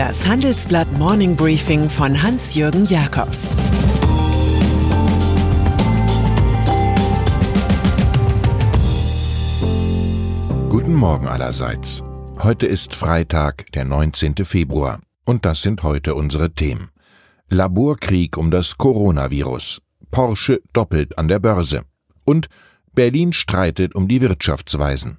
Das Handelsblatt Morning Briefing von Hans-Jürgen Jakobs Guten Morgen allerseits. Heute ist Freitag, der 19. Februar. Und das sind heute unsere Themen. Laborkrieg um das Coronavirus. Porsche doppelt an der Börse. Und Berlin streitet um die Wirtschaftsweisen.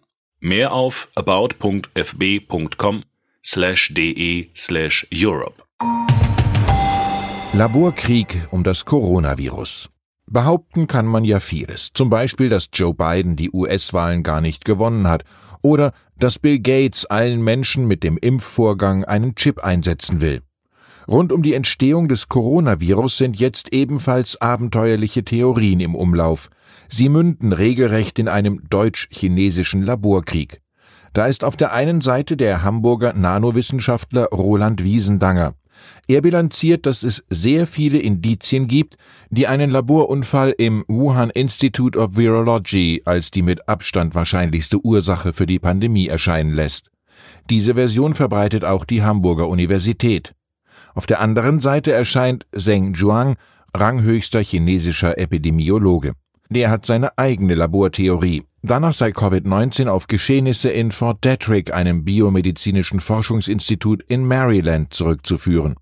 Mehr auf about.fb.com slash de slash Europe. Laborkrieg um das Coronavirus. Behaupten kann man ja vieles. Zum Beispiel, dass Joe Biden die US-Wahlen gar nicht gewonnen hat oder dass Bill Gates allen Menschen mit dem Impfvorgang einen Chip einsetzen will. Rund um die Entstehung des Coronavirus sind jetzt ebenfalls abenteuerliche Theorien im Umlauf. Sie münden regelrecht in einem deutsch-chinesischen Laborkrieg. Da ist auf der einen Seite der Hamburger Nanowissenschaftler Roland Wiesendanger. Er bilanziert, dass es sehr viele Indizien gibt, die einen Laborunfall im Wuhan Institute of Virology als die mit Abstand wahrscheinlichste Ursache für die Pandemie erscheinen lässt. Diese Version verbreitet auch die Hamburger Universität. Auf der anderen Seite erscheint Zheng Zhuang, ranghöchster chinesischer Epidemiologe. Der hat seine eigene Labortheorie. Danach sei Covid-19 auf Geschehnisse in Fort Detrick, einem biomedizinischen Forschungsinstitut in Maryland, zurückzuführen.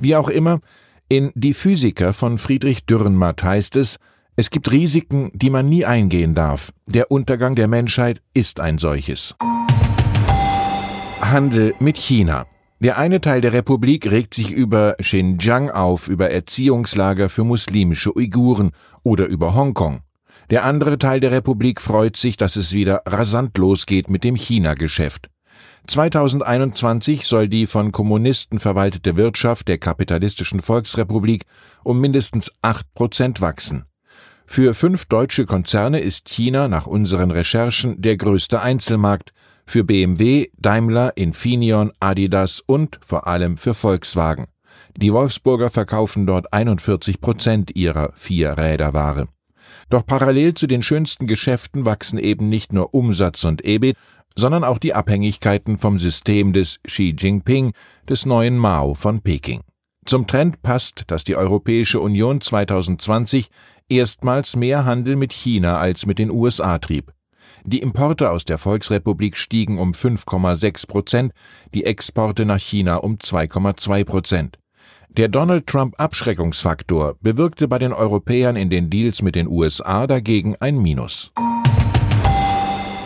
Wie auch immer, in Die Physiker von Friedrich Dürrenmatt heißt es, es gibt Risiken, die man nie eingehen darf. Der Untergang der Menschheit ist ein solches. Handel mit China. Der eine Teil der Republik regt sich über Xinjiang auf, über Erziehungslager für muslimische Uiguren oder über Hongkong. Der andere Teil der Republik freut sich, dass es wieder rasant losgeht mit dem China-Geschäft. 2021 soll die von Kommunisten verwaltete Wirtschaft der kapitalistischen Volksrepublik um mindestens acht Prozent wachsen. Für fünf deutsche Konzerne ist China nach unseren Recherchen der größte Einzelmarkt, für BMW, Daimler, Infineon, Adidas und vor allem für Volkswagen. Die Wolfsburger verkaufen dort 41 Prozent ihrer Vier-Räder-Ware. Doch parallel zu den schönsten Geschäften wachsen eben nicht nur Umsatz und EBIT, sondern auch die Abhängigkeiten vom System des Xi Jinping, des neuen Mao von Peking. Zum Trend passt, dass die Europäische Union 2020 erstmals mehr Handel mit China als mit den USA trieb. Die Importe aus der Volksrepublik stiegen um 5,6 Prozent, die Exporte nach China um 2,2 Prozent. Der Donald Trump Abschreckungsfaktor bewirkte bei den Europäern in den Deals mit den USA dagegen ein Minus.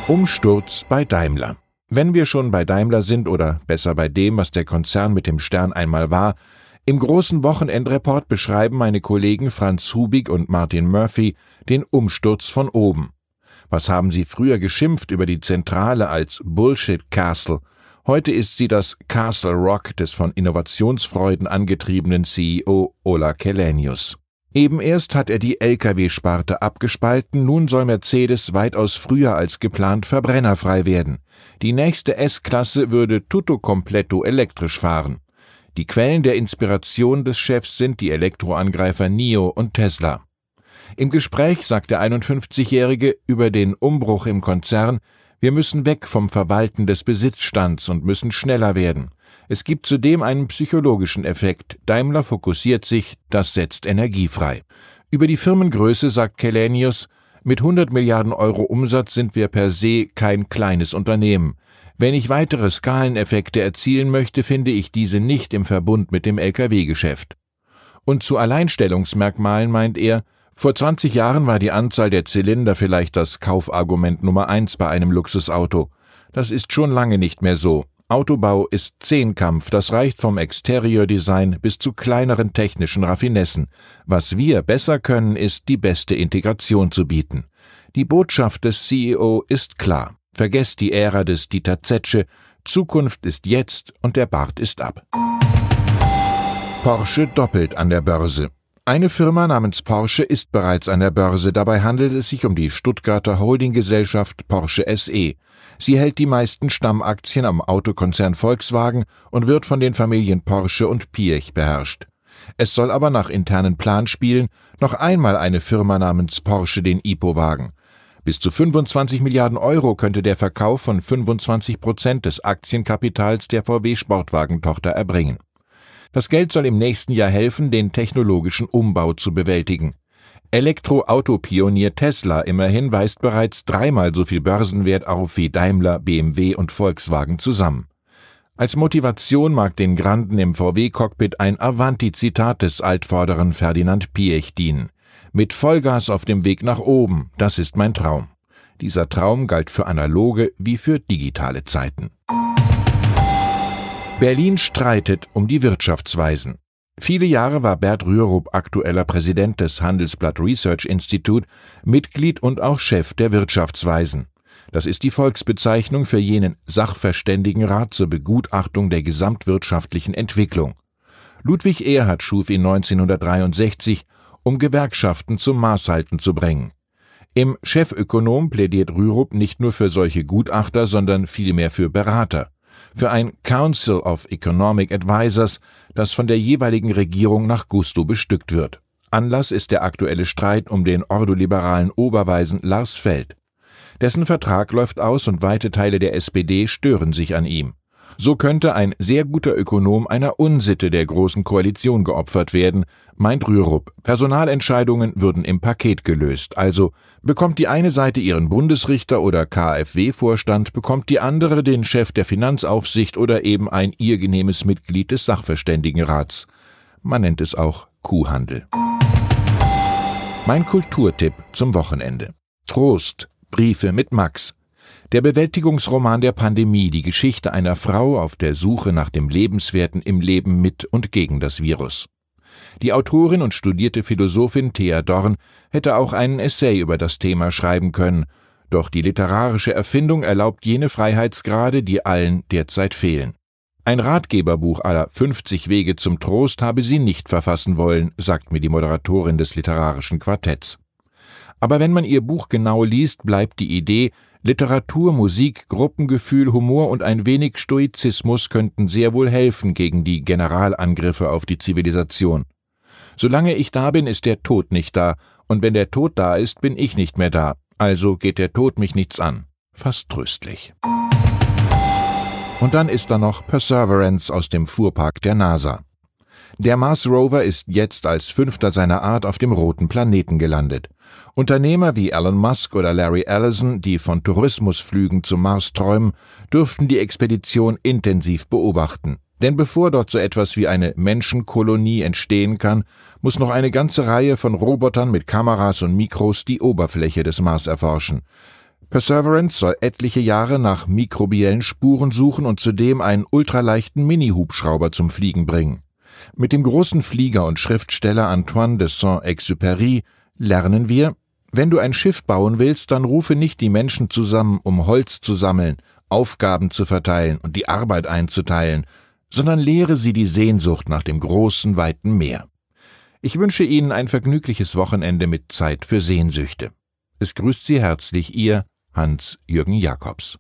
Umsturz bei Daimler. Wenn wir schon bei Daimler sind oder besser bei dem, was der Konzern mit dem Stern einmal war, im großen Wochenendreport beschreiben meine Kollegen Franz Hubig und Martin Murphy den Umsturz von oben. Was haben sie früher geschimpft über die Zentrale als Bullshit Castle? Heute ist sie das Castle Rock des von Innovationsfreuden angetriebenen CEO Ola Kelenius. Eben erst hat er die Lkw-Sparte abgespalten, nun soll Mercedes weitaus früher als geplant verbrennerfrei werden. Die nächste S-Klasse würde tutto completo elektrisch fahren. Die Quellen der Inspiration des Chefs sind die Elektroangreifer NIO und Tesla. Im Gespräch sagt der 51-Jährige über den Umbruch im Konzern, wir müssen weg vom Verwalten des Besitzstands und müssen schneller werden. Es gibt zudem einen psychologischen Effekt. Daimler fokussiert sich, das setzt Energie frei. Über die Firmengröße sagt Kelenius, mit 100 Milliarden Euro Umsatz sind wir per se kein kleines Unternehmen. Wenn ich weitere Skaleneffekte erzielen möchte, finde ich diese nicht im Verbund mit dem Lkw-Geschäft. Und zu Alleinstellungsmerkmalen meint er, vor 20 Jahren war die Anzahl der Zylinder vielleicht das Kaufargument Nummer eins bei einem Luxusauto. Das ist schon lange nicht mehr so. Autobau ist Zehnkampf, das reicht vom Exterior-Design bis zu kleineren technischen Raffinessen. Was wir besser können, ist, die beste Integration zu bieten. Die Botschaft des CEO ist klar. Vergesst die Ära des Dieter Zetsche, Zukunft ist jetzt und der Bart ist ab. Porsche doppelt an der Börse. Eine Firma namens Porsche ist bereits an der Börse. Dabei handelt es sich um die Stuttgarter Holdinggesellschaft Porsche SE. Sie hält die meisten Stammaktien am Autokonzern Volkswagen und wird von den Familien Porsche und Piech beherrscht. Es soll aber nach internen Planspielen noch einmal eine Firma namens Porsche den IPO wagen. Bis zu 25 Milliarden Euro könnte der Verkauf von 25 Prozent des Aktienkapitals der VW Sportwagentochter erbringen. Das Geld soll im nächsten Jahr helfen, den technologischen Umbau zu bewältigen. Elektroautopionier Tesla immerhin weist bereits dreimal so viel Börsenwert auf wie Daimler, BMW und Volkswagen zusammen. Als Motivation mag den Granden im VW-Cockpit ein Avanti-Zitat des altvorderen Ferdinand Piech dienen. Mit Vollgas auf dem Weg nach oben, das ist mein Traum. Dieser Traum galt für analoge wie für digitale Zeiten. Berlin streitet um die Wirtschaftsweisen. Viele Jahre war Bert Rürup aktueller Präsident des Handelsblatt Research Institute, Mitglied und auch Chef der Wirtschaftsweisen. Das ist die Volksbezeichnung für jenen Sachverständigenrat zur Begutachtung der gesamtwirtschaftlichen Entwicklung. Ludwig Erhard schuf ihn 1963, um Gewerkschaften zum Maßhalten zu bringen. Im Chefökonom plädiert Rürup nicht nur für solche Gutachter, sondern vielmehr für Berater für ein Council of Economic Advisers, das von der jeweiligen Regierung nach Gusto bestückt wird. Anlass ist der aktuelle Streit um den ordoliberalen Oberweisen Lars Feld. Dessen Vertrag läuft aus und weite Teile der SPD stören sich an ihm. So könnte ein sehr guter Ökonom einer Unsitte der Großen Koalition geopfert werden, meint Rürup. Personalentscheidungen würden im Paket gelöst. Also bekommt die eine Seite ihren Bundesrichter oder KfW-Vorstand, bekommt die andere den Chef der Finanzaufsicht oder eben ein ihr genehmes Mitglied des Sachverständigenrats. Man nennt es auch Kuhhandel. Mein Kulturtipp zum Wochenende. Trost. Briefe mit Max. Der Bewältigungsroman der Pandemie, die Geschichte einer Frau auf der Suche nach dem Lebenswerten im Leben mit und gegen das Virus. Die Autorin und studierte Philosophin Thea Dorn hätte auch einen Essay über das Thema schreiben können, doch die literarische Erfindung erlaubt jene Freiheitsgrade, die allen derzeit fehlen. Ein Ratgeberbuch aller 50 Wege zum Trost habe sie nicht verfassen wollen, sagt mir die Moderatorin des literarischen Quartetts. Aber wenn man ihr Buch genau liest, bleibt die Idee, Literatur, Musik, Gruppengefühl, Humor und ein wenig Stoizismus könnten sehr wohl helfen gegen die Generalangriffe auf die Zivilisation. Solange ich da bin, ist der Tod nicht da, und wenn der Tod da ist, bin ich nicht mehr da, also geht der Tod mich nichts an. Fast tröstlich. Und dann ist da noch Perseverance aus dem Fuhrpark der NASA. Der Mars Rover ist jetzt als fünfter seiner Art auf dem roten Planeten gelandet. Unternehmer wie Elon Musk oder Larry Ellison, die von Tourismusflügen zum Mars träumen, dürften die Expedition intensiv beobachten. Denn bevor dort so etwas wie eine Menschenkolonie entstehen kann, muss noch eine ganze Reihe von Robotern mit Kameras und Mikros die Oberfläche des Mars erforschen. Perseverance soll etliche Jahre nach mikrobiellen Spuren suchen und zudem einen ultraleichten Mini-Hubschrauber zum Fliegen bringen. Mit dem großen Flieger und Schriftsteller Antoine de Saint-Exupéry lernen wir, wenn du ein Schiff bauen willst, dann rufe nicht die Menschen zusammen, um Holz zu sammeln, Aufgaben zu verteilen und die Arbeit einzuteilen, sondern lehre sie die Sehnsucht nach dem großen, weiten Meer. Ich wünsche Ihnen ein vergnügliches Wochenende mit Zeit für Sehnsüchte. Es grüßt Sie herzlich Ihr Hans-Jürgen Jakobs.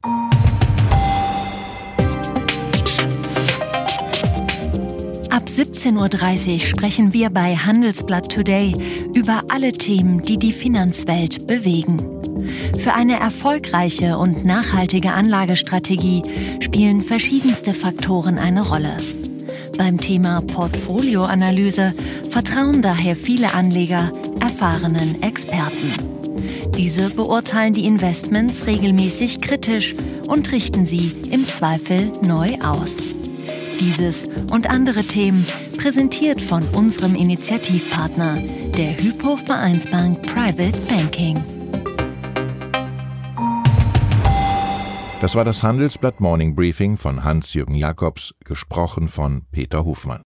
Ab 17.30 Uhr sprechen wir bei Handelsblatt Today über alle Themen, die die Finanzwelt bewegen. Für eine erfolgreiche und nachhaltige Anlagestrategie spielen verschiedenste Faktoren eine Rolle. Beim Thema Portfolioanalyse vertrauen daher viele Anleger erfahrenen Experten. Diese beurteilen die Investments regelmäßig kritisch und richten sie im Zweifel neu aus. Dieses und andere Themen präsentiert von unserem Initiativpartner, der Hypo Vereinsbank Private Banking. Das war das Handelsblatt Morning Briefing von Hans-Jürgen Jakobs, gesprochen von Peter Hofmann.